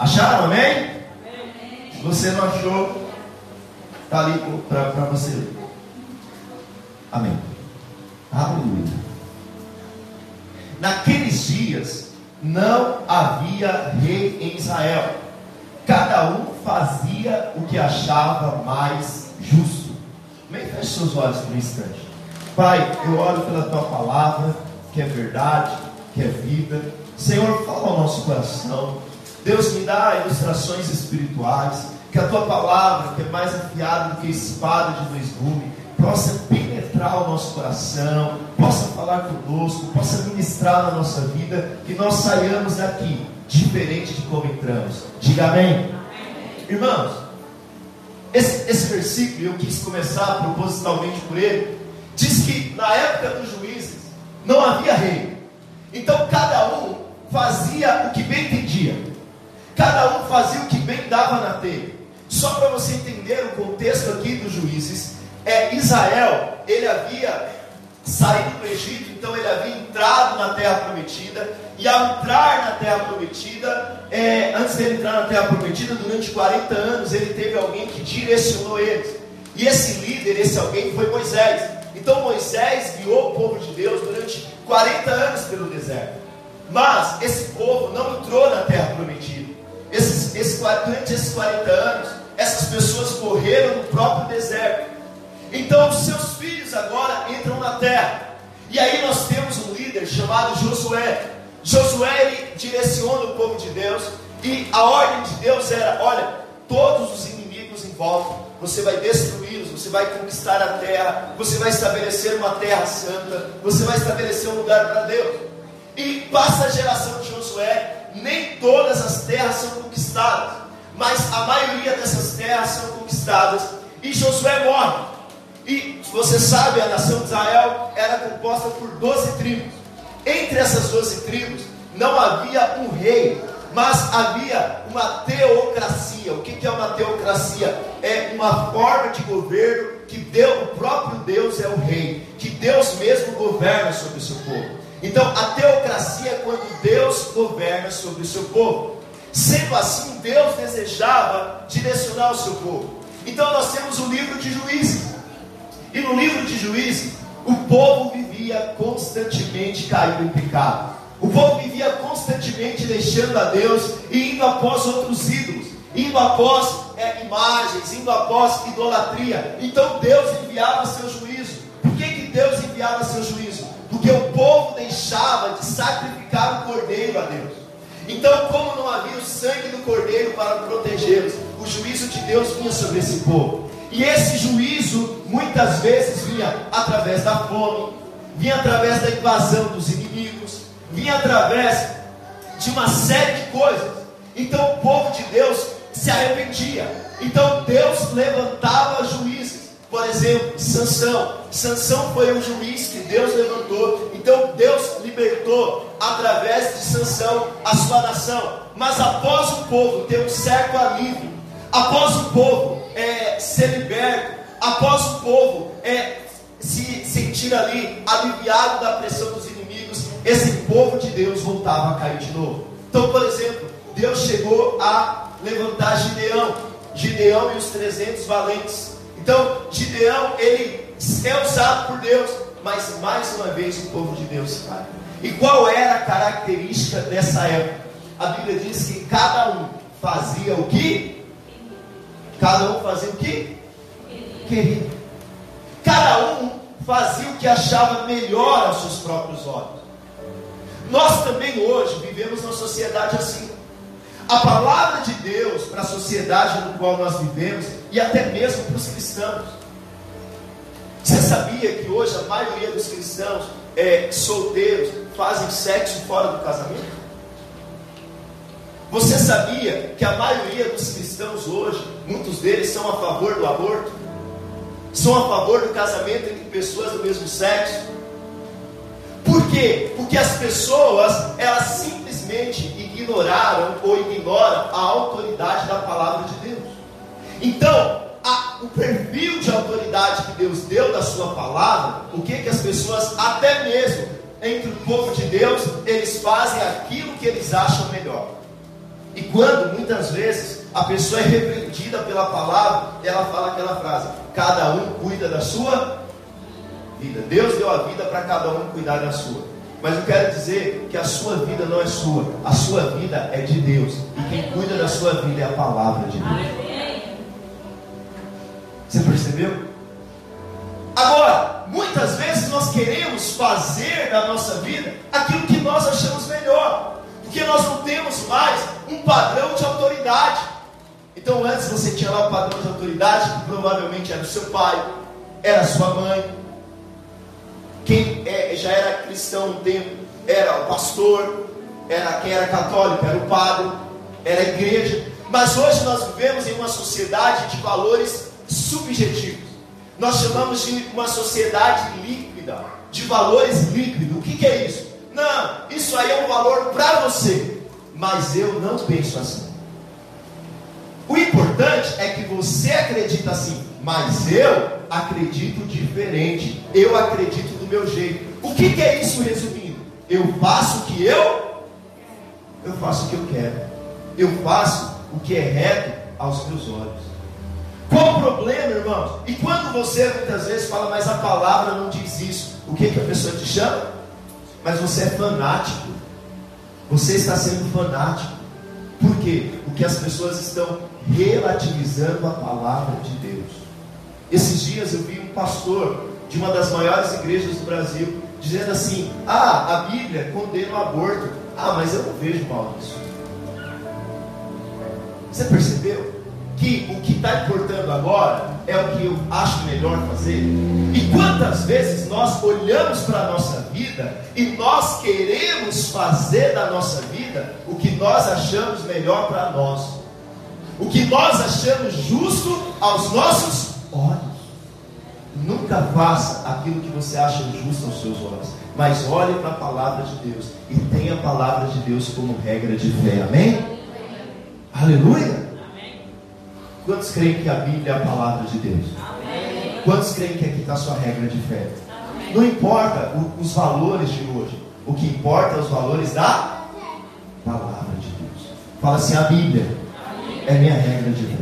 Acharam, amém? Se você não achou, está ali para você. Amém. Aleluia. Naqueles dias não havia rei em Israel. Cada um fazia o que achava mais justo. Amém? Feche seus olhos por um instante. Pai, eu oro pela tua palavra, que é verdade, que é vida. Senhor, fala ao nosso coração. Deus me dá ilustrações espirituais. Que a tua palavra, que é mais afiada do que espada de dois gumes, possa penetrar o nosso coração, possa falar conosco, possa ministrar na nossa vida, que nós saiamos daqui diferente de como entramos. Diga amém. amém. Irmãos, esse, esse versículo, eu quis começar propositalmente por ele, diz que na época dos juízes não havia rei. Então cada um fazia o que bem entendia. Cada um fazia o que bem dava na telha. Só para você entender o contexto aqui dos juízes, é Israel, ele havia saído do Egito, então ele havia entrado na terra prometida, e ao entrar na terra prometida, é, antes de entrar na terra prometida, durante 40 anos, ele teve alguém que direcionou eles. E esse líder, esse alguém foi Moisés. Então Moisés guiou o povo de Deus durante 40 anos pelo deserto. Mas esse povo não entrou na terra prometida. Esses, esse, durante esses 40 anos, essas pessoas morreram no próprio deserto. Então os seus filhos agora entram na terra. E aí nós temos um líder chamado Josué. Josué direciona o povo de Deus. E a ordem de Deus era: olha, todos os inimigos em volta, você vai destruí-los, você vai conquistar a terra, você vai estabelecer uma terra santa, você vai estabelecer um lugar para Deus. E passa a geração de Josué, nem todas as terras são conquistadas, mas a maioria dessas terras são conquistadas. E Josué morre. E você sabe, a nação de Israel era composta por 12 tribos. Entre essas 12 tribos não havia um rei, mas havia uma teocracia. O que é uma teocracia? É uma forma de governo que Deus, o próprio Deus é o rei, que Deus mesmo governa sobre o seu povo. Então, a teocracia é quando Deus governa sobre o seu povo. Sendo assim, Deus desejava direcionar o seu povo. Então, nós temos o livro de Juízes. E no livro de Juízes, o povo vivia constantemente caído em pecado. O povo vivia constantemente deixando a Deus e indo após outros ídolos, indo após é, imagens, indo após idolatria. Então Deus enviava seu juízo. Por que, que Deus enviava seu juízo? Porque o povo deixava de sacrificar o cordeiro a Deus. Então, como não havia o sangue do cordeiro para protegê-los, o juízo de Deus vinha sobre esse povo. E esse juízo muitas vezes vinha através da fome, vinha através da invasão dos inimigos, vinha através de uma série de coisas. Então o povo de Deus se arrependia. Então Deus levantava juízes. Por exemplo, Sansão. Sansão foi um juiz que Deus levantou. Então Deus libertou através de Sansão a sua nação. Mas após o povo ter um certo alívio, após o povo é, ser liberto, após o povo é, se sentir ali aliviado da pressão dos inimigos, esse povo de Deus voltava a cair de novo. Então, por exemplo, Deus chegou a levantar Gideão, Gideão e os 300 valentes. Então, Gideão, ele é usado por Deus, mas mais uma vez o povo de Deus cai. E qual era a característica dessa época? A Bíblia diz que cada um fazia o que Cada um fazia o que? Queria. Cada um fazia o que achava melhor aos seus próprios olhos. Nós também hoje vivemos uma sociedade assim. A palavra de Deus para a sociedade no qual nós vivemos e até mesmo para os cristãos. Você sabia que hoje a maioria dos cristãos é, solteiros fazem sexo fora do casamento? Você sabia que a maioria dos cristãos hoje, muitos deles são a favor do aborto? São a favor do casamento entre pessoas do mesmo sexo? Por quê? Porque as pessoas, elas simplesmente ignoraram ou ignoram a autoridade da palavra de Deus. Então, a, o perfil de autoridade que Deus deu da sua palavra, o que que as pessoas, até mesmo entre o povo de Deus, eles fazem aquilo que eles acham melhor. E quando muitas vezes a pessoa é repreendida pela palavra, ela fala aquela frase: cada um cuida da sua vida. Deus deu a vida para cada um cuidar da sua. Mas eu quero dizer que a sua vida não é sua, a sua vida é de Deus. E quem cuida da sua vida é a palavra de Deus. Você percebeu? Agora, muitas vezes nós queremos fazer da nossa vida aquilo que nós achamos melhor, porque nós não temos mais um padrão de autoridade. Então, antes você tinha lá o padrão de autoridade, que provavelmente era o seu pai, era a sua mãe. Quem é, já era cristão um tempo era o pastor, era quem era católico, era o padre, era a igreja. Mas hoje nós vivemos em uma sociedade de valores subjetivos. Nós chamamos de uma sociedade líquida, de valores líquidos. O que, que é isso? Não, isso aí é um valor para você, mas eu não penso assim. O importante é que você acredita assim, mas eu acredito diferente. Eu acredito meu jeito. O que, que é isso resumindo? Eu faço o que eu eu faço o que eu quero. Eu faço o que é reto aos meus olhos. Qual o problema, irmãos? E quando você muitas vezes fala, mas a palavra não diz isso, o que, que a pessoa te chama? Mas você é fanático. Você está sendo fanático. Por quê? Porque as pessoas estão relativizando a palavra de Deus. Esses dias eu vi um pastor de uma das maiores igrejas do Brasil dizendo assim: Ah, a Bíblia condena o aborto. Ah, mas eu não vejo mal nisso. Você percebeu? que o que está importando agora é o que eu acho melhor fazer? E quantas vezes nós olhamos para a nossa vida e nós queremos fazer da nossa vida o que nós achamos melhor para nós, o que nós achamos justo aos nossos olhos. Nunca faça aquilo que você acha justo aos seus olhos, mas olhe para a palavra de Deus e tenha a palavra de Deus como regra de fé. Amém? Aleluia! Quantos creem que a Bíblia é a palavra de Deus? Amém. Quantos creem que aqui está a sua regra de fé? Amém. Não importa o, os valores de hoje, o que importa é os valores da palavra de Deus. Fala assim: a Bíblia Amém. é minha regra de fé.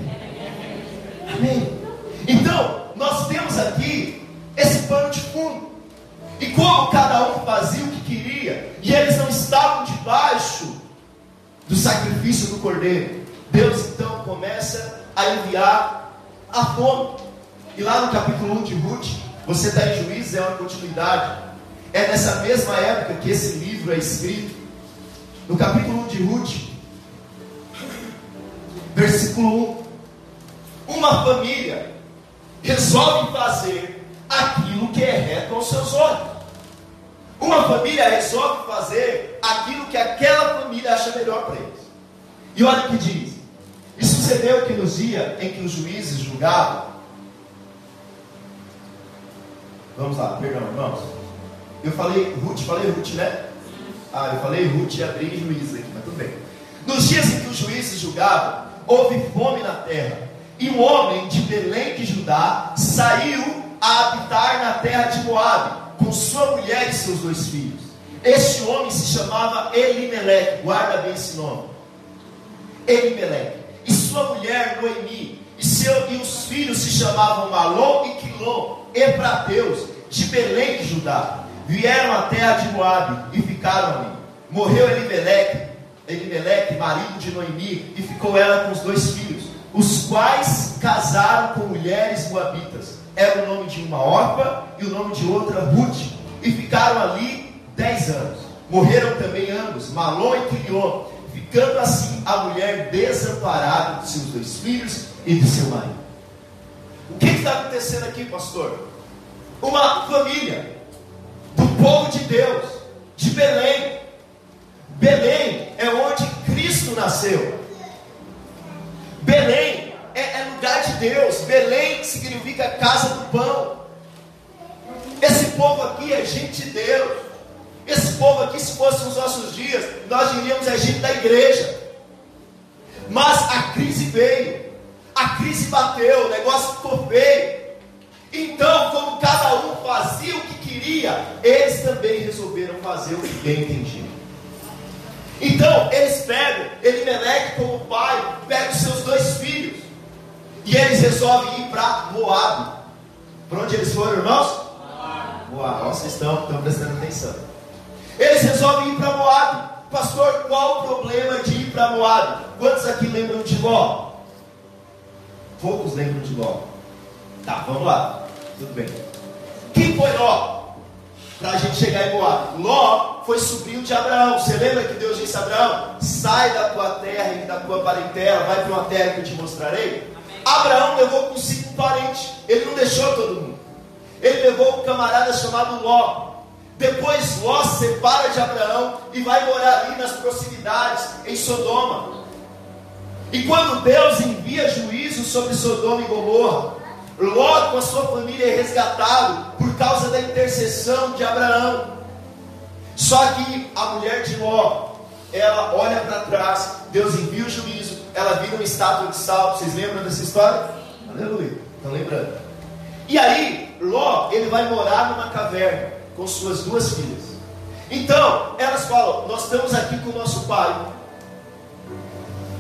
Amém. Então, nós temos aqui esse pano de fundo. E como cada um fazia o que queria, e eles não estavam debaixo do sacrifício do cordeiro, Deus então começa a enviar a fome. E lá no capítulo 1 de Ruth, você está em Juízes, é uma continuidade. É nessa mesma época que esse livro é escrito. No capítulo 1 de Ruth, versículo 1. Uma família resolve fazer aquilo que é reto aos seus olhos. Uma família resolve fazer aquilo que aquela família acha melhor para eles. E olha o que diz: e sucedeu que nos dias em que os juízes julgavam, vamos lá, perdão, irmãos. Eu falei Ruth, falei Ruth, né? Ah, eu falei Ruth e abri juízes aqui, mas tudo bem. Nos dias em que os juízes julgavam, houve fome na terra. E um homem de Belém de Judá saiu a habitar na terra de Moabe, com sua mulher e seus dois filhos. Este homem se chamava Elimeleque, guarda bem esse nome. Elimeleque e sua mulher Noemi, e, seu, e os filhos se chamavam Malom e Quilom, Efrateus, de Belém de Judá. Vieram à terra de Moabe e ficaram ali. Morreu Elimeleque, Elimeleque, marido de Noemi, e ficou ela com os dois filhos, os quais casaram com mulheres moabitas. Era o nome de uma Orpa e o nome de outra Ruth, e ficaram ali dez anos. Morreram também ambos, Malom e Quilion, ficando assim a mulher desamparada de seus dois filhos e de seu marido. O que está acontecendo aqui, pastor? Uma família do povo de Deus, de Belém. Belém é onde Cristo nasceu. Belém é, é lugar de Deus. Belém significa casa do pão. Esse povo aqui é gente de Deus. Esse povo aqui, se fosse nos nossos dias, nós diríamos é gente da igreja. Mas a crise veio, a crise bateu, o negócio ficou feio. Então, como cada um fazia o que queria, eles também resolveram fazer o que bem entendiam. Então eles pegam Elimeleque como pai, pega os seus dois filhos e eles resolvem ir para Moab. Para onde eles foram, irmãos? Moab. Vocês estão, estão prestando atenção. Eles resolvem ir para Moab. Pastor, qual o problema de ir para Moab? Quantos aqui lembram de Ló? Poucos lembram de Ló. Tá, vamos lá. Tudo bem. Quem foi Ló? Para a gente chegar em Moab. Ló foi sobrinho de Abraão. Você lembra que Deus disse a Abraão: sai da tua terra e da tua parentela, vai para uma terra que eu te mostrarei? Amém. Abraão levou consigo um parente. Ele não deixou todo mundo. Ele levou um camarada chamado Ló. Depois Ló separa de Abraão e vai morar ali nas proximidades, em Sodoma. E quando Deus envia juízo sobre Sodoma e Gomorra, Ló com a sua família é resgatado por causa da intercessão de Abraão. Só que a mulher de Ló, ela olha para trás, Deus envia o juízo, ela vira uma estátua de sal. Vocês lembram dessa história? Aleluia. Estão lembrando? E aí, Ló, ele vai morar numa caverna com suas duas filhas. Então, elas falam: Nós estamos aqui com o nosso pai,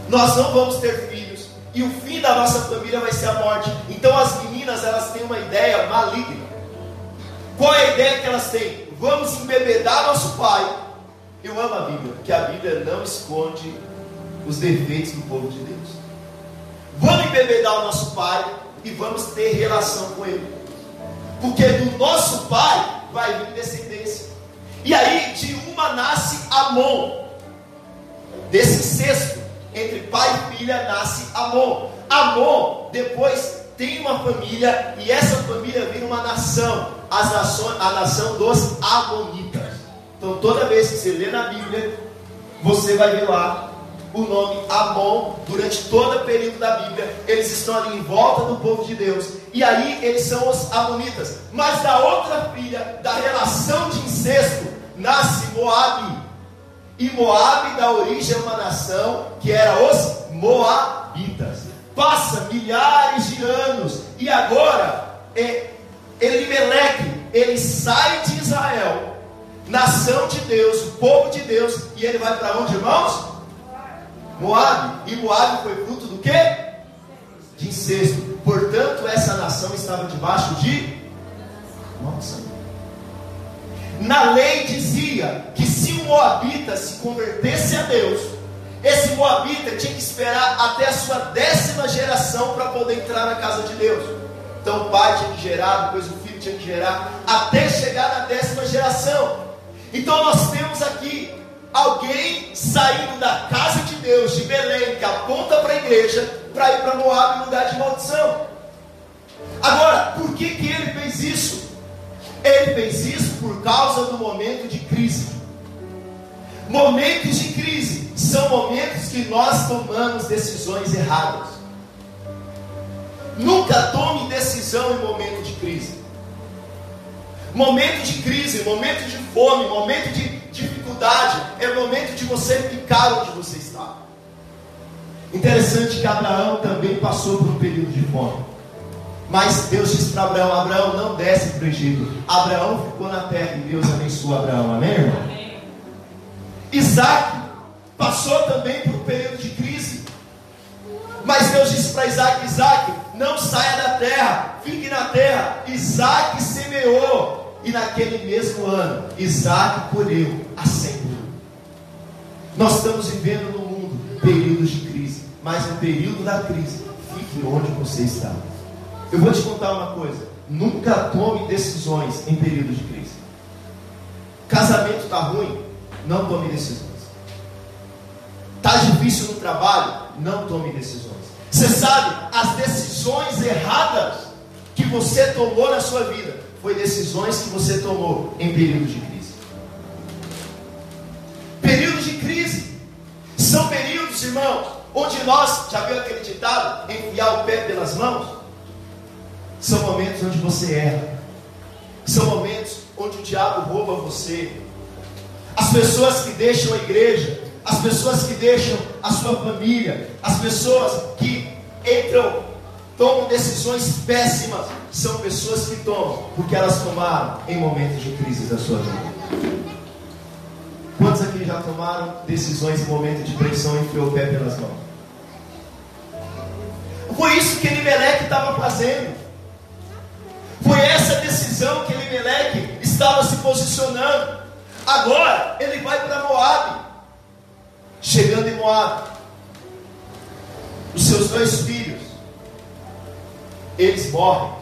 nós não vamos ter filhos, e o fim da nossa família vai ser a morte. Então, as meninas elas têm uma ideia maligna. Qual é a ideia que elas têm? Vamos embebedar nosso pai. Eu amo a Bíblia, porque a Bíblia não esconde os defeitos do povo de Deus. Vamos embebedar o nosso pai e vamos ter relação com ele. Porque do nosso pai vai vir descendência. E aí, de uma nasce Amon. Desse incesto entre pai e filha nasce Amon. Amon depois tem uma família e essa família vira uma nação, as nações, a nação dos Amonitas. Então toda vez que você lê na Bíblia, você vai ver lá o nome Amon durante todo o período da Bíblia. Eles estão ali em volta do povo de Deus. E aí eles são os Amonitas. Mas da outra filha, da relação de incesto, nasce Moabe. E Moabe dá origem a uma nação que era os Moabitas. Passa milhares de anos. E agora, é, Elimeleque, ele sai de Israel, nação de Deus, povo de Deus, e ele vai para onde, irmãos? Moab, e Moab foi fruto do que? De incesto. Portanto, essa nação estava debaixo de maldição. Na lei dizia que se o Moabita se convertesse a Deus, esse Moabita tinha que esperar até a sua décima geração para poder entrar na casa de Deus. Então o pai tinha que gerar, depois o filho tinha que gerar, até chegar na décima geração. Então nós temos aqui alguém saindo da casa de Deus, de Belém, que aponta para a igreja, para ir para Moab, lugar de maldição. Agora, por que, que ele fez isso? Ele fez isso por causa do momento de crise. Momentos de crise são momentos que nós tomamos decisões erradas. Nunca tome decisão em momento de crise. Momento de crise, momento de fome, momento de dificuldade, é momento de você ficar onde você está. Interessante que Abraão também passou por um período de fome. Mas Deus disse para Abraão: Abraão, não desce para o Egito. Abraão ficou na terra e Deus abençoou Abraão. Amém, irmão? Amém. Isaac passou também por um período de crise. Mas Deus disse para Isaac: Isaac, não saia da terra, fique na terra. Isaac semeou. E naquele mesmo ano, Isaac colheu a semeadura. Nós estamos vivendo no mundo períodos de crise, mas no período da crise, fique onde você está. Eu vou te contar uma coisa: nunca tome decisões em período de crise. Casamento está ruim, não tome decisões. Está difícil no trabalho, não tome decisões. Você sabe, as decisões erradas que você tomou na sua vida foi decisões que você tomou em períodos de crise. Períodos de crise são períodos, irmãos, onde nós, já viu aquele ditado, enfiar o pé pelas mãos? São momentos onde você erra. São momentos onde o diabo rouba você. As pessoas que deixam a igreja, as pessoas que deixam a sua família, as pessoas que entram tomam decisões péssimas são pessoas que tomam porque elas tomaram em momentos de crise da sua vida. Quantos aqui já tomaram decisões em momentos de pressão e enfiou o pé pelas mãos? Foi isso que Elimeleque estava fazendo. Foi essa decisão que Elimeleque estava se posicionando. Agora ele vai para Moab. Chegando em Moab, os seus dois filhos, eles morrem.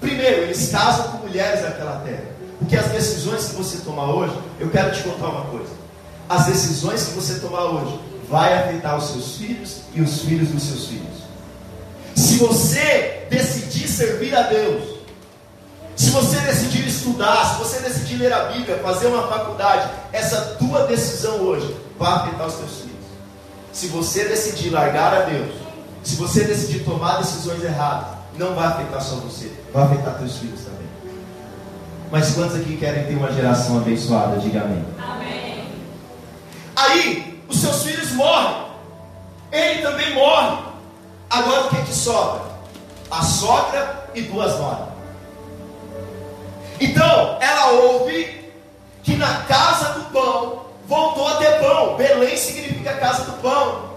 Primeiro, eles casam com mulheres daquela terra. Porque as decisões que você tomar hoje, eu quero te contar uma coisa. As decisões que você tomar hoje vai afetar os seus filhos e os filhos dos seus filhos. Se você decidir servir a Deus, se você decidir estudar, se você decidir ler a Bíblia, fazer uma faculdade, essa tua decisão hoje vai afetar os teus filhos. Se você decidir largar a Deus, se você decidir tomar decisões erradas, não vai afetar só você, vai afetar teus filhos também. Mas quantos aqui querem ter uma geração abençoada? Diga amém. Amém. Aí, os seus filhos morrem. Ele também morre. Agora o que, é que sobra? A sogra e duas noras. Então, ela ouve que na casa do pão voltou a ter pão. Belém significa casa do pão.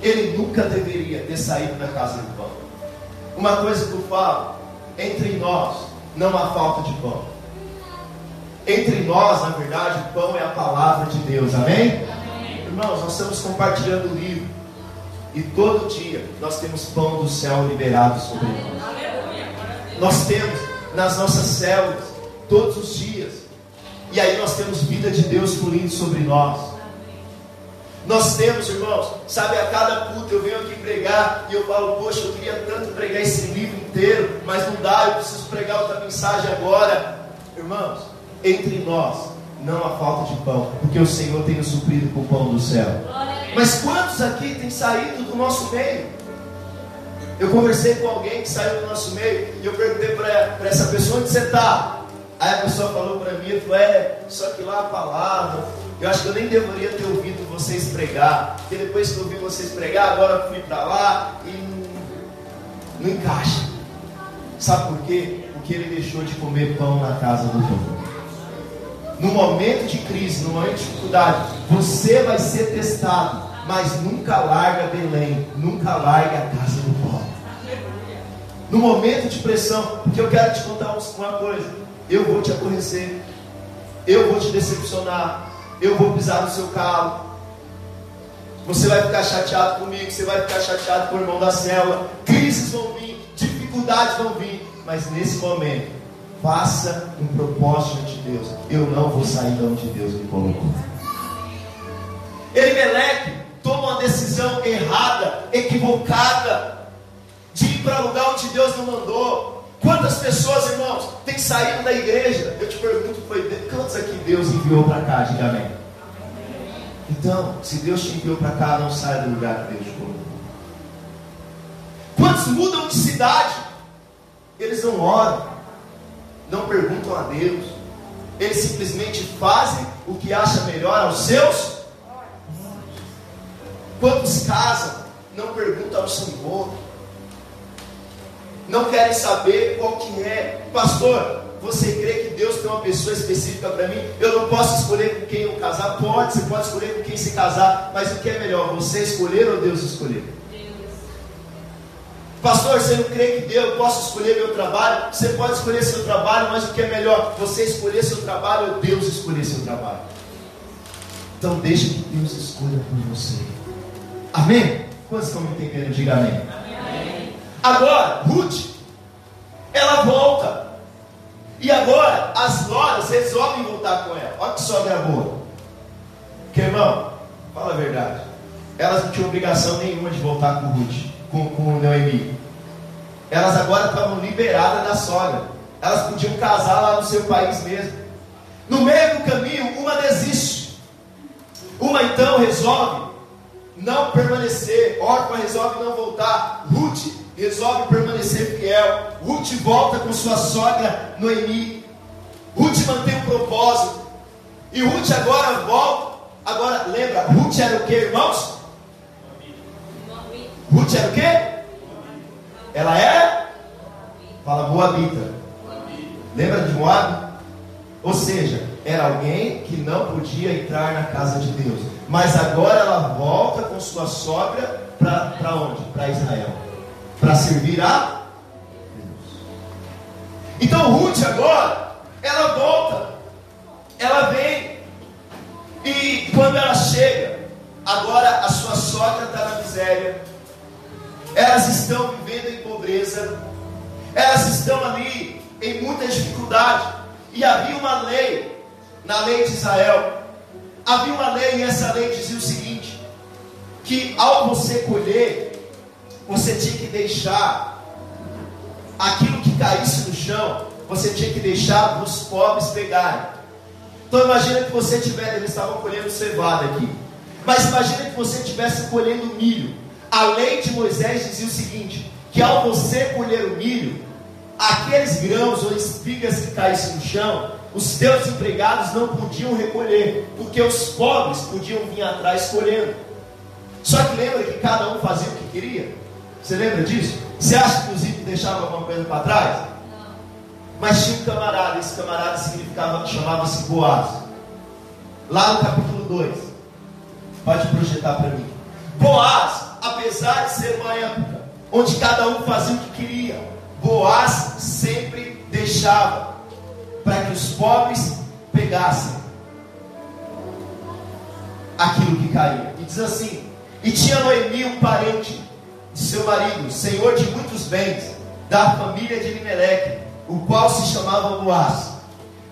Ele nunca deveria ter saído da casa do pão. Uma coisa que eu falo, entre nós, não há falta de pão. Entre nós, na verdade, o pão é a palavra de Deus, amém? amém? Irmãos, nós estamos compartilhando o livro. E todo dia nós temos pão do céu liberado sobre nós. Nós temos nas nossas células, todos os dias. E aí nós temos vida de Deus fluindo sobre nós. Nós temos, irmãos, sabe, a cada culto eu venho aqui pregar e eu falo, poxa, eu queria tanto pregar esse livro inteiro, mas não dá, eu preciso pregar outra mensagem agora. Irmãos, entre nós não há falta de pão, porque o Senhor tem nos suprido com o pão do céu. Mas quantos aqui têm saído do nosso meio? Eu conversei com alguém que saiu do nosso meio e eu perguntei para essa pessoa onde você está. Aí a pessoa falou para mim, falou, é, só que lá a palavra, eu acho que eu nem deveria ter ouvido vocês pregar, porque depois que eu ouvi vocês pregar, agora fui para lá e não, não encaixa. Sabe por quê? Porque ele deixou de comer pão na casa do povo. No momento de crise, no momento de dificuldade, você vai ser testado, mas nunca larga Belém, nunca larga a casa do povo. No momento de pressão, porque eu quero te contar uma coisa, eu vou te aborrecer, eu vou te decepcionar, eu vou pisar no seu calo. Você vai ficar chateado comigo, você vai ficar chateado com o irmão da célula. Crises vão vir, dificuldades vão vir, mas nesse momento, faça um propósito de Deus. Eu não vou sair de onde Deus me colocou. Elimeleque toma uma decisão errada, equivocada, para lugar onde Deus não mandou. Quantas pessoas, irmãos, têm saído da igreja? Eu te pergunto, foi quantos aqui Deus enviou para cá? Diga amém. Então, se Deus te enviou para cá, não saia do lugar que Deus te colocou. Quantos mudam de cidade? Eles não oram, não perguntam a Deus, eles simplesmente fazem o que acham melhor aos seus. Quantos casam, não perguntam ao Senhor, não querem saber qual que é. Pastor, você crê que Deus tem uma pessoa específica para mim? Eu não posso escolher com quem eu casar? Pode, você pode escolher com quem se casar, mas o que é melhor, você escolher ou Deus escolher? Pastor, você não crê que Deus possa escolher meu trabalho? Você pode escolher seu trabalho, mas o que é melhor? Você escolher seu trabalho ou Deus escolher seu trabalho? Então deixa que Deus escolha por você. Amém? Quantos estão me entendendo? Diga amém. Agora, Ruth, ela volta. E agora, as noras resolvem voltar com ela. Olha que sogra boa. Que irmão, fala a verdade. Elas não tinham obrigação nenhuma de voltar com Ruth, com, com Noemi. Elas agora estavam liberadas da sogra. Elas podiam casar lá no seu país mesmo. No meio do caminho, uma desiste. Uma então resolve não permanecer. Orfa resolve não voltar. Ruth resolve permanecer fiel. Ruth volta com sua sogra Noemi. Ruth mantém o propósito. E Ruth agora volta. Agora, lembra, Ruth era o que, irmãos? Ruth era o que? Ela é? Fala Moabita. Lembra de Moab? Ou seja, era alguém que não podia entrar na casa de Deus. Mas agora ela volta com sua sogra para onde? Para Israel. Para servir a Deus. Então Ruth agora, ela volta. Ela vem. E quando ela chega, agora a sua sogra está na miséria. Elas estão vivendo em pobreza. Elas estão ali em muita dificuldade. E havia uma lei, na lei de Israel. Havia uma lei, e essa lei dizia o seguinte: que ao você colher, você tinha que deixar aquilo que caísse no chão, você tinha que deixar os pobres pegarem. Então imagina que você tivesse, eles estavam colhendo cevada aqui. Mas imagina que você estivesse colhendo milho. A lei de Moisés dizia o seguinte: que ao você colher o milho, aqueles grãos ou espigas que caíssem no chão, os teus empregados não podiam recolher, porque os pobres podiam vir atrás colhendo. Só que lembra que cada um fazia o que queria? Você lembra disso? Você acha que os ímpios deixavam alguma coisa para trás? Não. Mas tinha um camarada, esse camarada significava, chamava-se Boaz. Lá no capítulo 2. Pode projetar para mim. Boaz, apesar de ser uma época onde cada um fazia o que queria, Boaz sempre deixava para que os pobres pegassem aquilo que caía. E diz assim: E tinha Noemi um parente seu marido, senhor de muitos bens, da família de Elimeleque, o qual se chamava Boaz.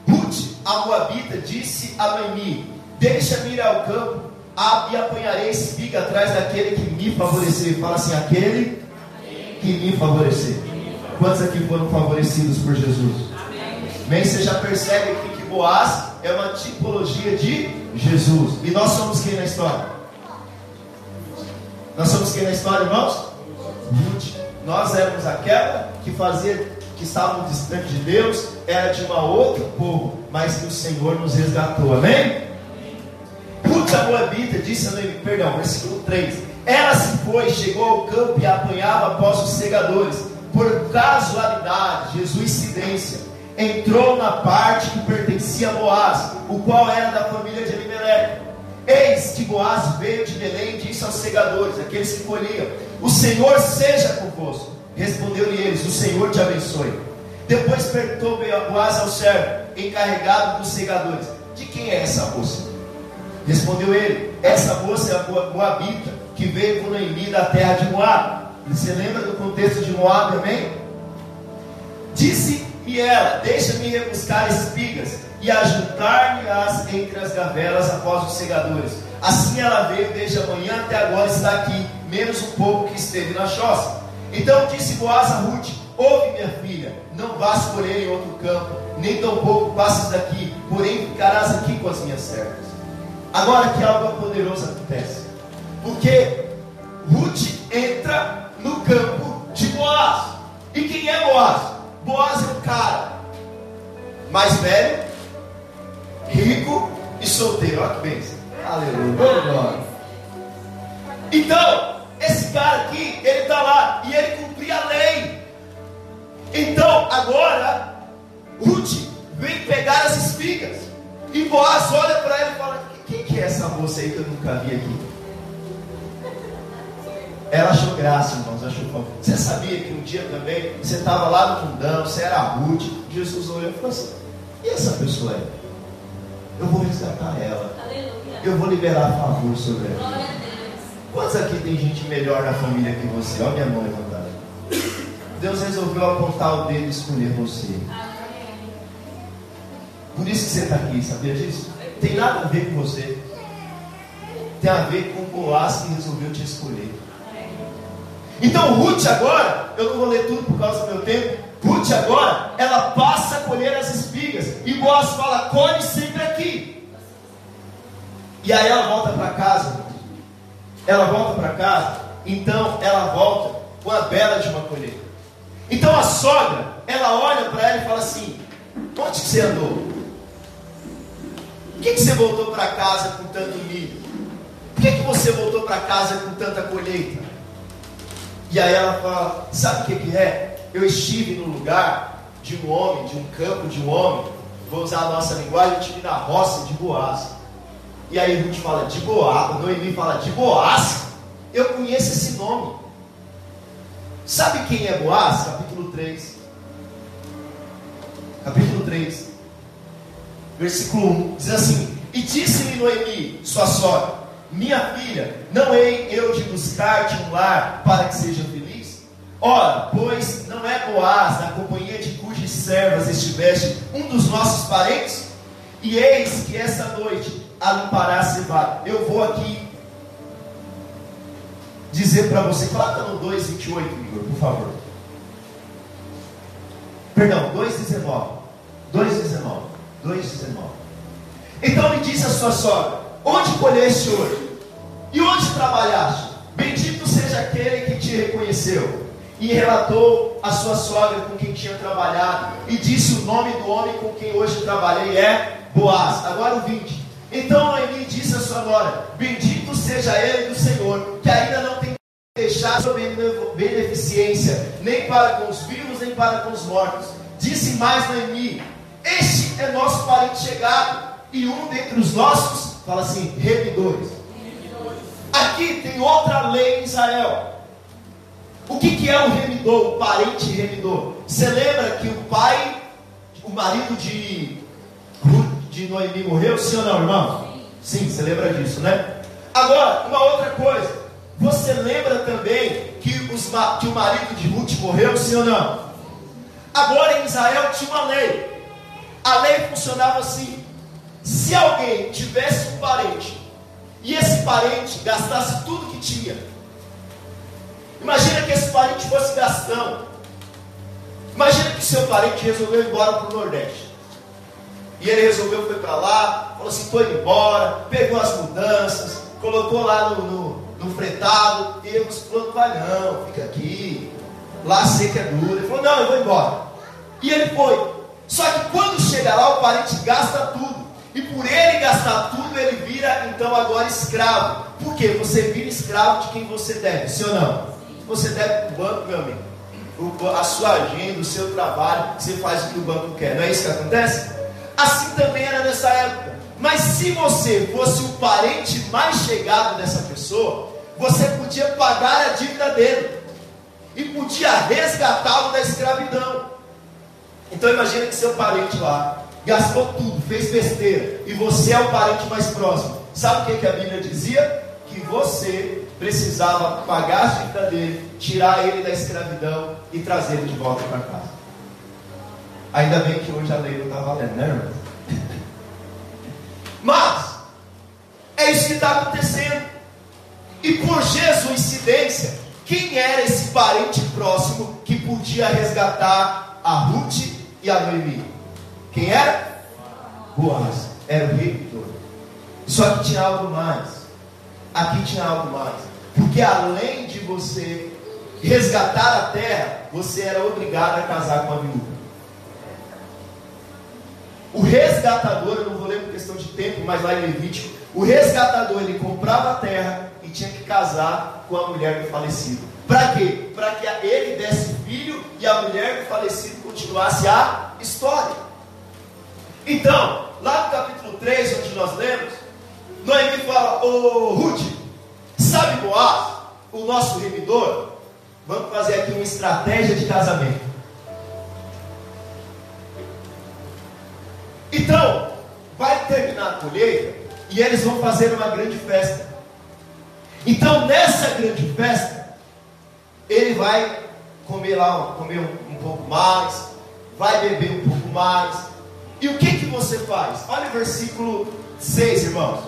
Ruth, a Moabita, disse a Noemi: Deixa-me ir ao campo e apanharei espiga atrás daquele que me favorecer. Fala assim: aquele que me favorecer. Quantos aqui foram favorecidos por Jesus? Amém? Você já percebe aqui que Boaz é uma tipologia de Jesus. E nós somos quem na história? Nós somos quem na história, irmãos? Ruth. Nós éramos aquela que fazia, que estava distante de Deus, era de uma outro povo, mas que o Senhor nos resgatou. Amém? Ruth a Moabita disse a Noemi, perdão, versículo 3. Ela se foi, chegou ao campo e apanhava após os segadores. Por casualidade, Jesus entrou na parte que pertencia a Boaz, o qual era da família de Elimelech. Eis que Boaz veio de Belém e disse aos segadores, aqueles que colhiam: O Senhor seja convosco. Respondeu-lhe eles: O Senhor te abençoe. Depois perguntou Boaz ao servo, encarregado dos segadores: De quem é essa moça? Respondeu ele: Essa moça é a Moabita, que veio com Noemi da terra de Moab. Você lembra do contexto de Moab, amém? Disse e ela, deixa-me rebuscar espigas e ajuntar-me-as entre as gavelas após os segadores. Assim ela veio desde a manhã até agora está aqui, menos um pouco que esteve na choça. Então disse Boaz a Ruth: Ouve, minha filha, não vás colher em outro campo, nem tampouco passes daqui, porém ficarás aqui com as minhas servas. Agora que algo poderoso acontece, porque Ruth entra no campo de Boaz. E quem é Boaz? Boaz é um cara mais velho, rico e solteiro. Olha que bênção. Aleluia. Então, esse cara aqui, ele está lá e ele cumpria a lei. Então, agora, Ruth vem pegar as espigas. E Boaz olha para ele e fala: Quem que é essa moça aí que eu nunca vi aqui? Ela achou graça, irmãos, achou. Você sabia que um dia também você estava lá no mundão, você era Ruth, Jesus olhou e falou assim: e essa pessoa aí? Eu vou resgatar ela. Aleluia. Eu vou liberar favor sobre ela. Glória a Deus. Quantos aqui tem gente melhor na família que você? Olha minha mão levantada. Deus resolveu apontar o dedo e escolher você. Por isso que você está aqui, sabia disso? Tem nada a ver com você. Tem a ver com o Boaz que resolveu te escolher. Então Ruth agora, eu não vou ler tudo por causa do meu tempo. Ruth agora, ela passa a colher as espigas. E Boaz fala: colhe aqui. E aí ela volta para casa. Ela volta para casa. Então ela volta com a bela de uma colheita. Então a sogra, ela olha para ela e fala assim: onde você andou? Por que, que você voltou para casa com tanto milho? Por que, que você voltou para casa com tanta colheita? E aí ela fala: Sabe o que, que é? Eu estive no lugar de um homem, de um campo de um homem. Vou usar a nossa linguagem. Eu estive na roça de Boaz. E aí Ruth fala: De Boaz. Noemi fala: De Boaz. eu conheço esse nome. Sabe quem é Boaz? Capítulo 3. Capítulo 3. Versículo 1. Diz assim: E disse-lhe Noemi, sua sogra, minha filha, não hei eu de buscar-te um lar para que seja feliz? Ora, pois não é Boaz, na companhia de cujas servas estiveste, um dos nossos parentes? E eis que esta noite a limpará a cevada. Eu vou aqui dizer para você, coloca no 2,28, Igor, por favor. Perdão, 2,19. 2,19. 2,19. Então me disse a sua sogra: Onde colheste hoje? E onde trabalhaste? Bendito seja aquele que te reconheceu. E relatou a sua sogra com quem tinha trabalhado. E disse: O nome do homem com quem hoje trabalhei é Boaz. Agora o 20. Então Noemi disse a sua nora: Bendito seja ele do Senhor, que ainda não tem deixado sua beneficência, nem para com os vivos, nem para com os mortos. Disse mais Noemi: Este é nosso parente chegado, e um dentre os nossos, fala assim, remidores. Aqui tem outra lei em Israel. O que, que é o remidor, o parente remidor? Você lembra que o pai, o marido de, de Noemi morreu? Sim ou não, irmão? Sim, você lembra disso, né? Agora, uma outra coisa. Você lembra também que, os, que o marido de Ruth morreu? Sim ou não? Agora em Israel tinha uma lei. A lei funcionava assim: se alguém tivesse um parente e esse parente gastasse tudo que tinha. Imagina que esse parente fosse gastão. Imagina que seu parente resolveu ir embora para o Nordeste. E ele resolveu foi para lá, falou assim, estou embora, pegou as mudanças, colocou lá no, no, no fretado, e ele falou, vai não, fica aqui, lá que é duro. Ele falou, não, eu vou embora. E ele foi. Só que quando chega lá, o parente gasta tudo. E por ele gastar tudo, ele vira então agora escravo. Por quê? Você vira escravo de quem você deve, sim ou não? Você deve para o banco, meu amigo. a sua agenda, o seu trabalho, você faz o que o banco quer. Não é isso que acontece? Assim também era nessa época. Mas se você fosse o parente mais chegado dessa pessoa, você podia pagar a dívida dele e podia resgatá-lo da escravidão. Então imagina que seu parente lá gastou tudo, fez besteira, e você é o parente mais próximo. Sabe o que, que a Bíblia dizia? Que você precisava pagar a dívida dele, tirar ele da escravidão e trazer ele de volta para casa. Ainda bem que hoje a lei não está valendo, né, irmão? Mas, é isso que está acontecendo. E por Jesus, quem era esse parente próximo que podia resgatar a Ruth e a Noemi? Quem era? Boaz. Era o rei Só que tinha algo mais. Aqui tinha algo mais. Porque além de você resgatar a terra, você era obrigado a casar com a viúva. O resgatador, eu não vou ler por questão de tempo, mas lá em Levítico, o resgatador ele comprava a terra e tinha que casar com a mulher do falecido. Para quê? Para que ele desse filho e a mulher do falecido continuasse a história. Então, lá no capítulo 3, onde nós lemos, Noemi fala: Ô Ruth, sabe Boaz, o nosso remidor? Vamos fazer aqui uma estratégia de casamento. Então, vai terminar a colheita e eles vão fazer uma grande festa. Então, nessa grande festa, ele vai comer lá, comer um, um pouco mais, vai beber um pouco mais, e o que que você faz? Olha o versículo 6, irmãos.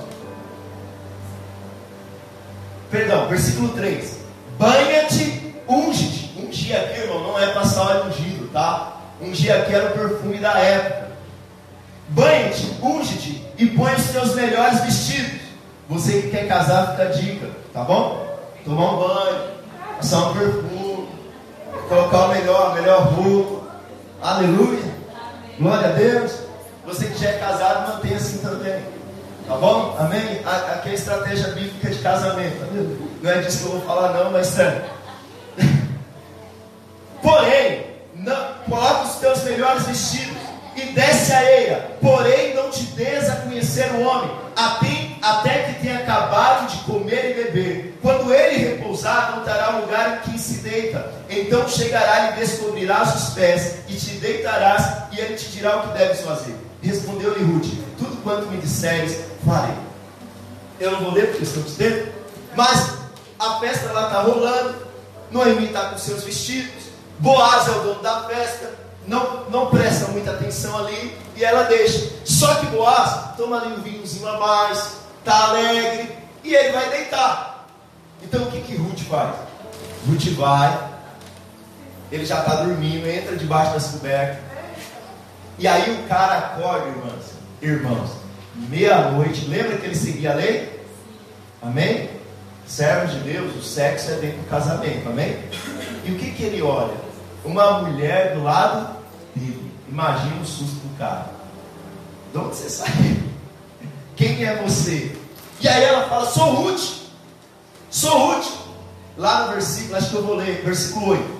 Perdão, versículo 3. Banha-te, unge-te. Ungir aqui, irmão, não é passar óleo ungido, tá? Ungir aqui era o perfume da época. Banha-te, unge-te e põe os teus melhores vestidos. Você que quer casar, fica a dica, tá bom? Tomar um banho, passar um perfume, colocar o melhor, a melhor roupa. Aleluia. Glória a Deus. Você que já é casado, mantenha assim também. Tá bom? Amém? Aqui é a estratégia bíblica de casamento. Não é disso que eu vou falar, não, mas é. Porém, não, coloca os teus melhores vestidos e desce a eira. Porém, não te des a conhecer o homem, até, que tenha acabado de comer e beber. Quando ele deita. Então chegará e descobrirás os pés, e te deitarás, e ele te dirá o que deves fazer. Respondeu-lhe Ruth: Tudo quanto me disseres, farei. Eu não vou ler porque estou de tempo, mas a festa lá está rolando, Noemi está com seus vestidos, Boaz é o dono da festa, não, não presta muita atenção ali e ela deixa. Só que Boaz toma ali um vinhozinho a mais, está alegre e ele vai deitar. Então o que, que Ruth faz? Ruth vai, ele já está dormindo, entra debaixo das cobertas. E aí o cara acorda, irmãos, irmãos, meia-noite, lembra que ele seguia a lei? Amém? Servo de Deus, o sexo é dentro do casamento, amém? E o que, que ele olha? Uma mulher do lado dele. Imagina o susto do cara. De onde você saiu? Quem é você? E aí ela fala: Sou Ruth. Sou Ruth. Lá no versículo, acho que eu vou ler, versículo 8.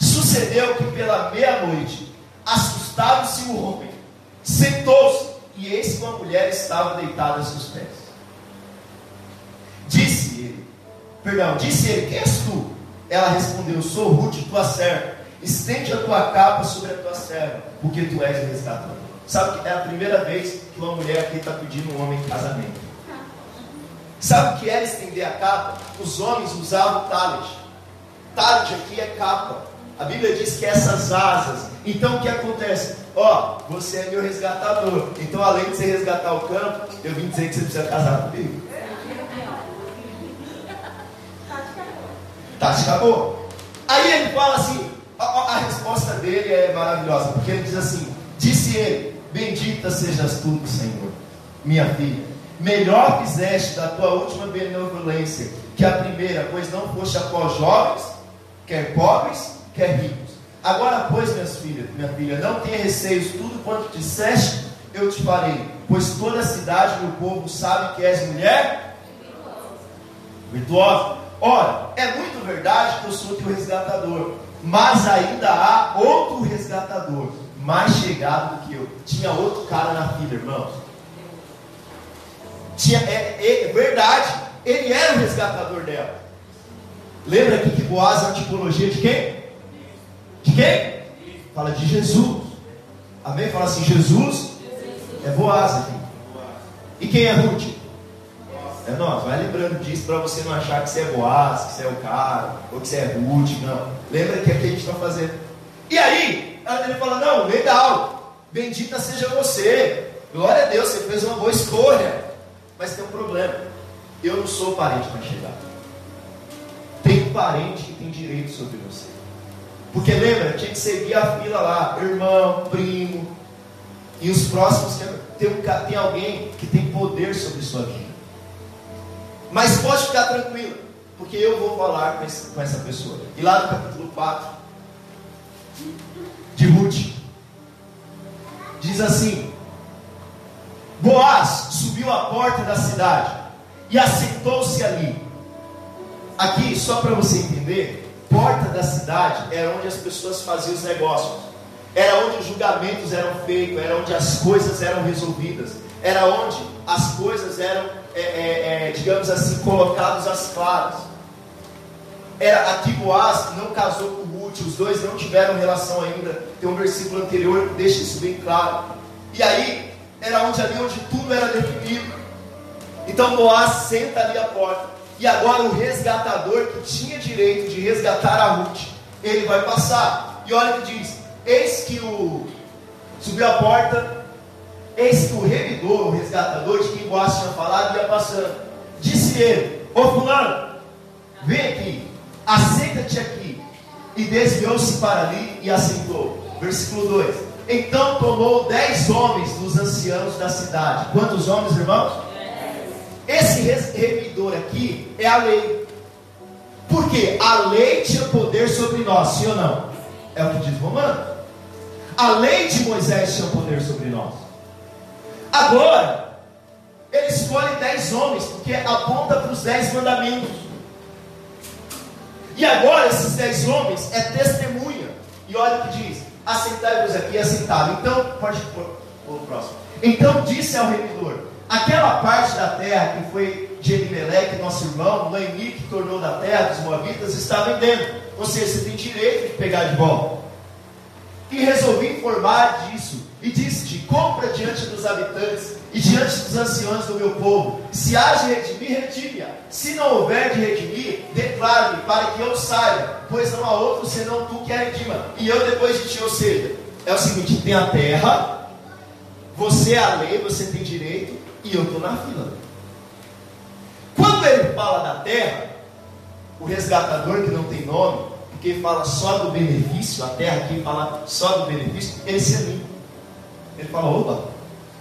Sucedeu que pela meia-noite, assustado-se o homem, sentou-se, e eis que uma mulher estava deitada a seus pés. Disse ele, perdão, disse ele: Quem és tu? Ela respondeu: Sou Ruth, tua serva. Estende a tua capa sobre a tua serva, porque tu és o resgatador. Sabe que é a primeira vez que uma mulher aqui está pedindo um homem em casamento. Sabe o que era estender a capa? Os homens usavam talit. Talit aqui é capa. A Bíblia diz que essas asas. Então o que acontece? Ó, oh, você é meu resgatador. Então além de você resgatar o campo, eu vim dizer que você precisa casar comigo. Tati acabou. Aí ele fala assim: a, a, resposta dele é maravilhosa, porque ele diz assim: Disse ele, bendita sejas tu, Senhor, minha filha. Melhor fizeste da tua última benevolência que a primeira, pois não foste após jovens, quer pobres, quer ricos. Agora, pois, minhas filhas, minha filha, não tenha receios, tudo quanto disseste, eu te farei, pois toda a cidade e o povo sabe que és mulher virtuosa. Ora, é muito verdade que eu sou teu resgatador, mas ainda há outro resgatador, mais chegado do que eu. Tinha outro cara na fila, irmãos. Tinha, é, é verdade, ele era o resgatador dela. Lembra aqui que Boaz é uma tipologia de quem? De quem? Fala de Jesus. Amém? Fala assim: Jesus é Boaz aqui. E quem é Ruth? É nós, vai lembrando disso para você não achar que você é Boaz, que você é o cara, ou que você é Ruth, não. Lembra que aqui a gente está fazendo. E aí, ele fala: Não, legal, bendita seja você, glória a Deus, você fez uma boa escolha. Mas tem um problema: eu não sou parente mais chegado. Tem um parente que tem direito sobre você. Porque lembra, tinha que seguir a fila lá, irmão, primo, e os próximos, tem, tem alguém que tem poder sobre sua vida. Mas pode ficar tranquilo, porque eu vou falar com, esse, com essa pessoa. E lá no capítulo 4 de Ruth, diz assim: Boaz subiu à porta da cidade e assentou-se ali. Aqui, só para você entender, porta da cidade era onde as pessoas faziam os negócios, era onde os julgamentos eram feitos, era onde as coisas eram resolvidas, era onde as coisas eram é, é, é, digamos assim, colocados às claras. Era aqui Boaz não casou com Ruth, os dois não tiveram relação ainda. Tem um versículo anterior que deixa isso bem claro. E aí era onde ali onde tudo era definido. Então Boaz senta ali à porta. E agora o resgatador que tinha direito de resgatar a Ruth, ele vai passar. E olha o que diz: Eis que o subiu a porta, Eis que o revidor, o resgatador de quem Boaz tinha falado, ia passando. Disse ele: Ô fulano, vem aqui, aceita-te aqui. E desviou-se para ali e assentou. Versículo 2: Então tomou dez homens dos anciãos da cidade. Quantos homens, irmãos? Esse revidor aqui é a lei. Porque a lei tinha poder sobre nós, sim ou não? É o que diz Romano. A lei de Moisés tinha poder sobre nós. Agora, ele escolhe dez homens, porque aponta para os dez mandamentos. E agora, esses dez homens é testemunha. E olha o que diz: aceitai-vos aqui, aceitaram. Então, pode pôr o próximo. Então disse ao remidor: aquela parte da terra que foi de nosso irmão, Noemi, que tornou da terra dos Moabitas, está vendendo. Ou seja, você tem direito de pegar de volta. E resolvi informar disso. E disse-te: compra diante dos habitantes e diante dos anciãos do meu povo. Se há de redimir, redime-a. Se não houver de redimir, declare-me para que eu saiba, pois não há outro senão tu que a redima. E eu depois de ti, ou seja, é o seguinte: tem a terra, você é a lei, você tem direito, e eu estou na fila. Quando ele fala da terra, o resgatador que não tem nome, porque fala só do benefício, a terra que fala só do benefício, ele se anima. Ele fala, opa,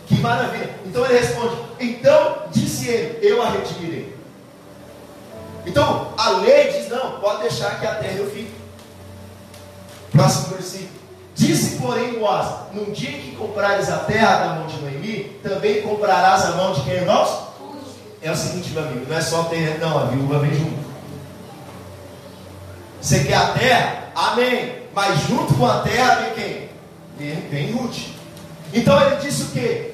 que maravilha. Então ele responde, então disse ele, eu a redimirei. Então a lei diz, não, pode deixar que a terra eu fique. Próximo versículo. Disse, porém, Boaz: Num dia que comprares a terra da mão de Noemi, também comprarás a mão de quem, irmãos? É o seguinte, meu amigo: não é só ter, não, a viúva vem junto. Você quer a terra? Amém. Mas junto com a terra vem quem? Vem, vem Ruth. Então ele disse o que?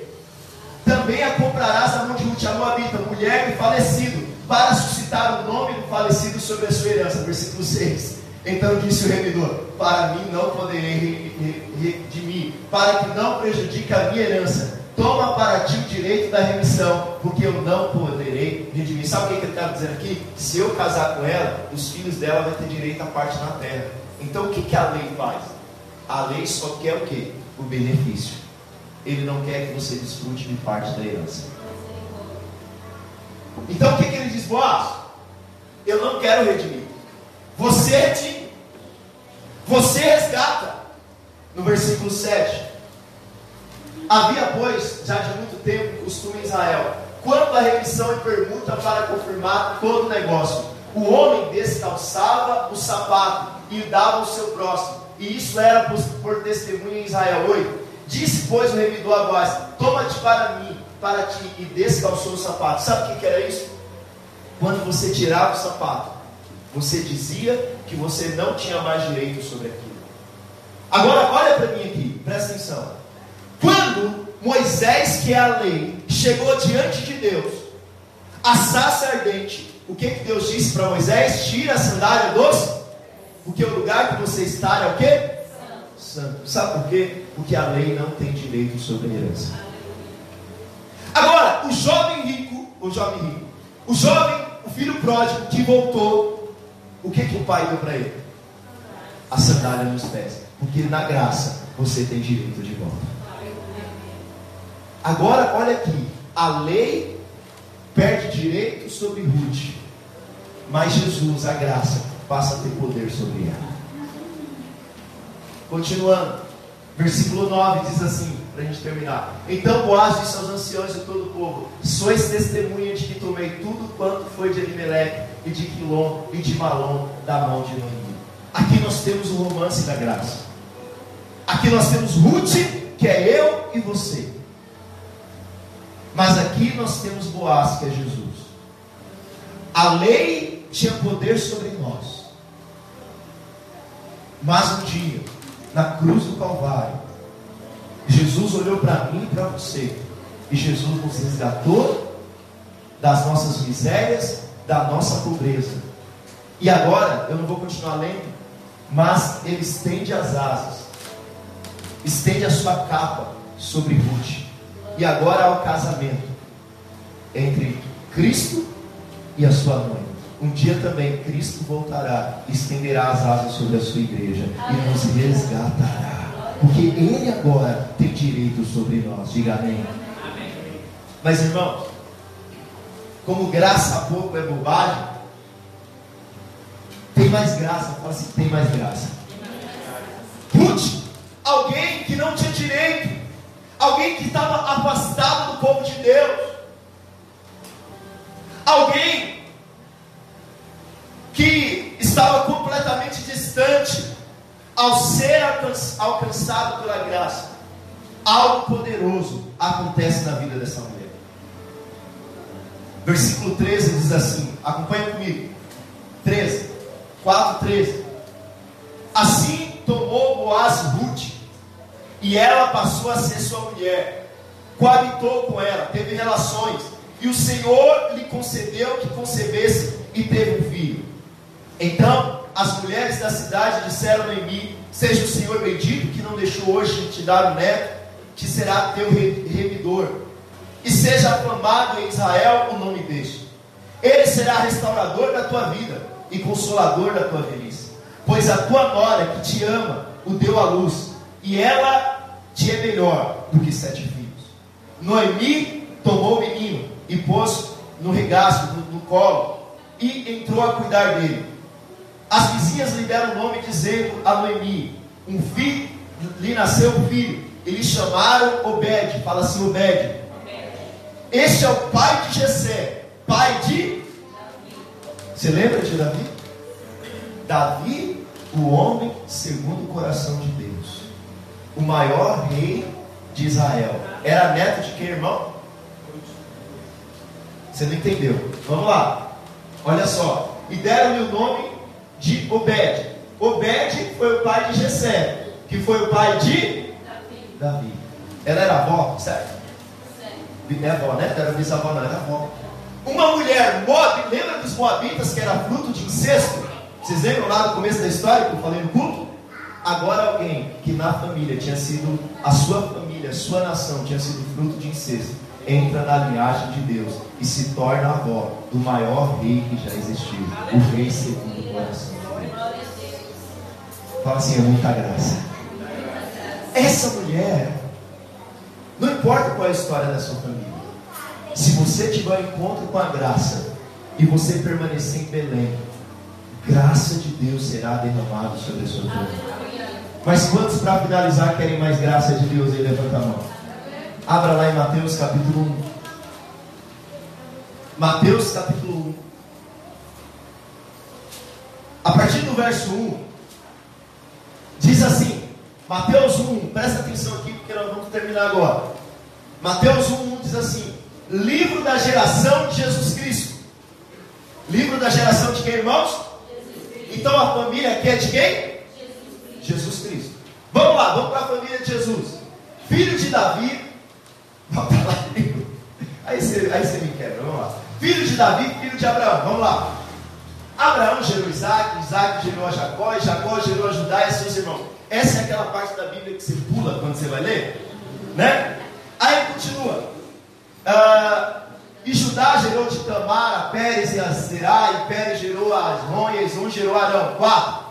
Também a comprarás a mão de Ruth, a Moabita, mulher de falecido, para suscitar o nome do falecido sobre a sua herança. Versículo 6. Então disse o remidor: Para mim não poderei redimir, para que não prejudique a minha herança. Toma para ti o direito da remissão, porque eu não poderei redimir. Sabe o que ele está dizendo aqui? Se eu casar com ela, os filhos dela vão ter direito à parte na terra. Então o que, que a lei faz? A lei só quer o que? O benefício. Ele não quer que você desfrute de parte da herança. Então o que, que ele diz? Boaz, eu não quero redimir. Você redime. Você resgata. No versículo 7. Havia, pois, já de muito tempo, costume em Israel, quanto à remissão e permuta para confirmar todo o negócio. O homem descalçava o sapato e dava ao seu próximo. E isso era por, por testemunha em Israel. 8. Disse, pois, o remidor a Boaz: Toma-te para mim, para ti, e descalçou o sapato. Sabe o que era isso? Quando você tirava o sapato, você dizia que você não tinha mais direito sobre aquilo. Agora, olha para mim aqui, presta atenção. Quando Moisés, que é a lei, chegou diante de Deus, a saça ardente, o que, que Deus disse para Moisés? Tira a sandália dos. Porque o lugar que você está é o quê? Santo. Sabe por quê? Porque a lei não tem direito sobre a herança. Agora, o jovem rico, o jovem rico, o jovem, o filho pródigo que voltou o que, que o pai deu para ele? A sandália nos pés. Porque na graça você tem direito de volta. Agora, olha aqui. A lei perde direito sobre Ruth. Mas Jesus, a graça, passa a ter poder sobre ela. Continuando. Versículo 9 diz assim, para a gente terminar. Então Boaz disse aos anciãos de todo o povo: Sois testemunha de que tomei tudo quanto foi de Elimelec e de Quilom e de Malom da mão de Noemi. Aqui nós temos o romance da graça. Aqui nós temos Ruth, que é eu e você. Mas aqui nós temos Boaz, que é Jesus. A lei tinha poder sobre nós. Mas um dia, na cruz do Calvário, Jesus olhou para mim e para você. E Jesus nos resgatou das nossas misérias da nossa pobreza. E agora, eu não vou continuar lendo, mas ele estende as asas, estende a sua capa sobre Ruth. E agora há o casamento entre Cristo e a sua mãe. Um dia também Cristo voltará, estenderá as asas sobre a sua igreja e nos resgatará. Porque Ele agora tem direito sobre nós. Diga amém. amém. Mas irmãos, como graça a pouco é bobagem, tem mais graça. Fala assim: tem mais graça. Ruth, alguém que não tinha direito, alguém que estava afastado do povo de Deus, alguém que estava completamente distante, ao ser alcançado pela graça, algo poderoso acontece na vida dessa mulher. Versículo 13 diz assim: acompanha comigo. 13, 4, 13. Assim tomou Boaz Ruth, e ela passou a ser sua mulher, coabitou com ela, teve relações, e o Senhor lhe concedeu que concebesse e teve um filho. Então as mulheres da cidade disseram a Noemi: Seja o Senhor bendito que não deixou hoje te dar um neto, que será teu remidor, e seja afamado em Israel o nome deste. Ele será restaurador da tua vida e consolador da tua velhice, pois a tua nora que te ama o deu à luz, e ela te é melhor do que sete filhos. Noemi tomou o menino e pôs no regaço, no, no colo, e entrou a cuidar dele. As vizinhas lhe deram o nome, dizendo a Noemi: Um filho, lhe nasceu um filho. Eles chamaram Obed, fala assim: Obed. Este é o pai de Jessé, pai de. Você lembra de Davi? Davi, o homem segundo o coração de Deus, o maior rei de Israel. Era neto de quem, irmão? Você não entendeu. Vamos lá. Olha só. E deram-lhe o nome de Obed. Obed foi o pai de Jessé, que foi o pai de Davi. Davi. Ela era avó, certo? Certo. É avó, né? Era bisavó, não, era avó. Uma mulher Moab, lembra dos Moabitas que era fruto de incesto? Vocês lembram lá do começo da história que eu falei no culto? Agora alguém que na família tinha sido, a sua família, a sua nação tinha sido fruto de incesto, entra na linhagem de Deus e se torna avó do maior rei que já existiu, o rei segundo coração. Fala assim, é muita graça. Essa mulher, não importa qual é a história da sua família, se você tiver um encontro com a graça e você permanecer em Belém, graça de Deus será derramada sobre a sua vida. Mas quantos para finalizar querem mais graça de Deus? Ele levanta a mão. Abra lá em Mateus capítulo 1. Mateus capítulo 1. A partir do verso 1, diz assim: Mateus 1, presta atenção aqui porque nós vamos terminar agora. Mateus 1, 1 diz assim: Livro da geração de Jesus Cristo. Livro da geração de quem, irmãos? Então a família aqui é de quem? Jesus Cristo. Jesus Cristo. Vamos lá, vamos para a família de Jesus. Filho de Davi. Aí você, aí você me quebra, vamos lá. Filho de Davi, filho de Abraão, vamos lá. Abraão gerou Isaac, Isaac gerou a Jacó, e Jacó gerou a Judá e seus irmãos. Essa é aquela parte da Bíblia que você pula quando você vai ler, né? Aí continua. Uh, e Judá gerou de Tamar a Pérez e a Zerá, e Pérez gerou a Asron, e Esron gerou Arão. Quatro.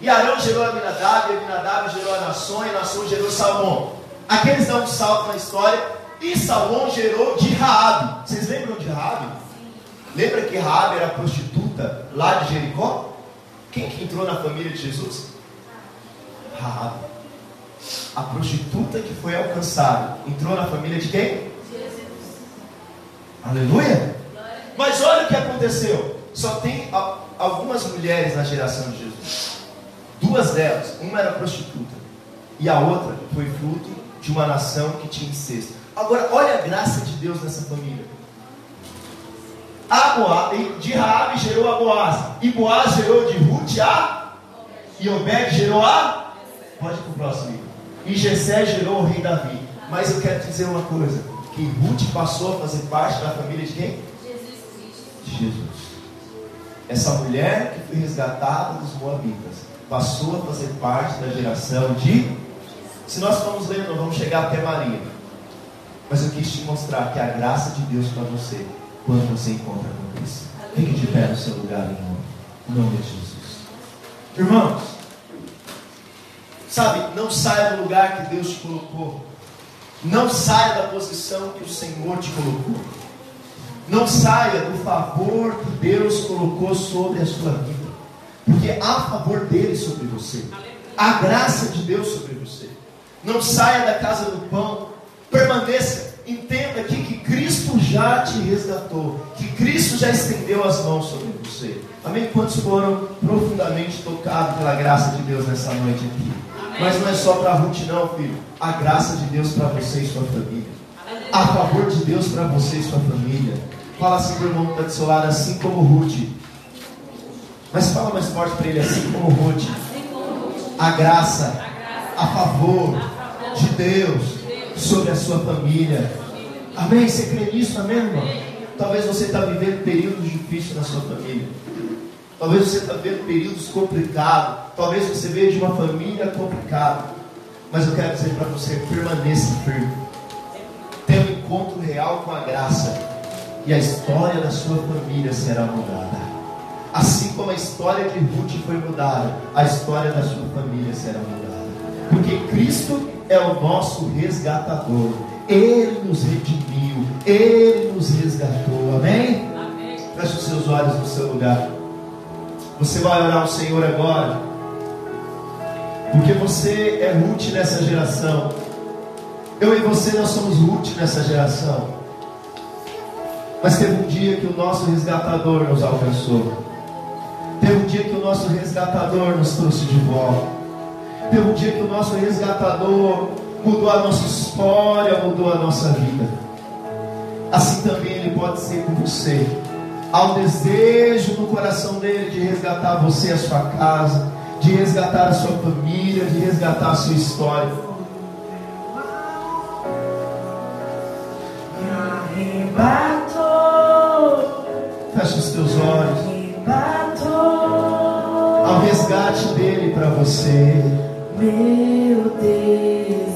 E Arão gerou a Aminadab, e Aminadab gerou a Nação, e Nação gerou Salmão. Aqui eles dão um salto na história, e Salmão gerou de Raabe. Vocês lembram de Raabe? Lembra que Raabe era prostituta lá de Jericó? Quem que entrou na família de Jesus? Raabe. A prostituta que foi alcançada entrou na família de quem? Aleluia? Mas olha o que aconteceu. Só tem algumas mulheres na geração de Jesus. Duas delas, uma era prostituta e a outra foi fruto de uma nação que tinha incesto. Agora, olha a graça de Deus nessa família. A Boaz, de Raabe gerou a Boaz, e Boaz gerou de Ruth a, e Obed gerou a, pode ir para o próximo. E Jessé gerou o rei Davi. Mas eu quero te dizer uma coisa que Ruth passou a fazer parte da família de quem? De Jesus. Essa mulher que foi resgatada dos Moabitas passou a fazer parte da geração de. Se nós formos ler, nós vamos chegar até Maria. Mas eu quis te mostrar que a graça de Deus para você, quando você encontra com Cristo. Fique de pé no seu lugar, irmão. Em nome de Jesus. Irmãos, sabe, não saia do lugar que Deus te colocou não saia da posição que o Senhor te colocou. Não saia do favor que Deus colocou sobre a sua vida. Porque há favor dele sobre você. Há graça de Deus sobre você. Não saia da casa do pão. Permaneça. Entenda aqui que Cristo já te resgatou. Que Cristo já estendeu as mãos sobre você. Amém? Quantos foram profundamente tocados pela graça de Deus nessa noite aqui? Mas não é só para Ruth, não, filho. A graça de Deus para você e sua família. A favor de Deus para você e sua família. Fala assim para o irmão que está do seu lado, assim como Ruth. Mas fala mais forte para ele, assim como Ruth. A graça, a favor de Deus sobre a sua família. Amém? Você crê nisso, amém, irmão? Talvez você está vivendo períodos difíceis na sua família. Talvez você está vivendo períodos complicados. Talvez você veja uma família complicada. Mas eu quero dizer para você, permaneça firme. Tenha um encontro real com a graça. E a história da sua família será mudada. Assim como a história de Ruth foi mudada, a história da sua família será mudada. Porque Cristo é o nosso resgatador. Ele nos redimiu, Ele nos resgatou. Amém? Amém. Feche os seus olhos no seu lugar. Você vai orar ao Senhor agora. Porque você é Ruth nessa geração. Eu e você nós somos Ruth nessa geração. Mas teve um dia que o nosso resgatador nos alcançou. Teve um dia que o nosso resgatador nos trouxe de volta. Teve um dia que o nosso resgatador mudou a nossa história, mudou a nossa vida. Assim também Ele pode ser com você. Há um desejo no coração dele de resgatar você, a sua casa, de resgatar a sua família, de resgatar a sua história. Feche os teus olhos. Há um resgate dele para você. Meu desejo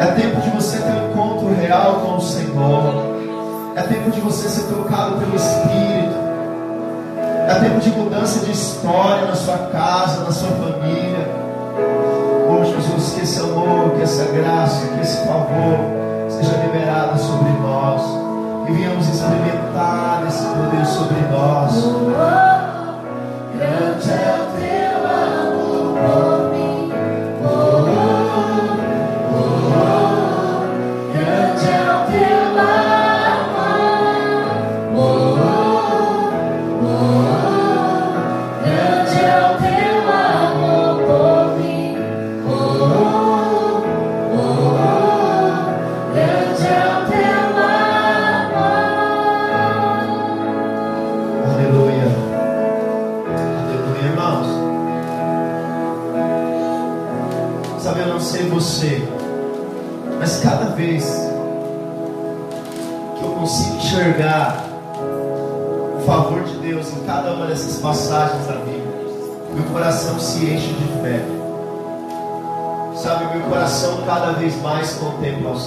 É tempo de você ter um encontro real com o Senhor. É tempo de você ser tocado pelo Espírito. É tempo de mudança de história na sua casa, na sua família. Oh Jesus, que esse amor, que essa graça, que esse favor seja liberado sobre nós. Que venhamos experimentar esse poder sobre nós.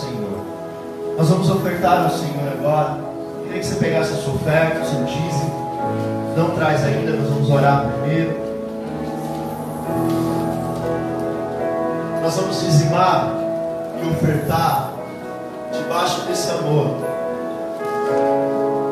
Senhor. Nós vamos ofertar ao Senhor agora. Eu queria que você pegasse a sua oferta, o seu dízimo. Não traz ainda, nós vamos orar primeiro. Nós vamos dizimar e ofertar debaixo desse amor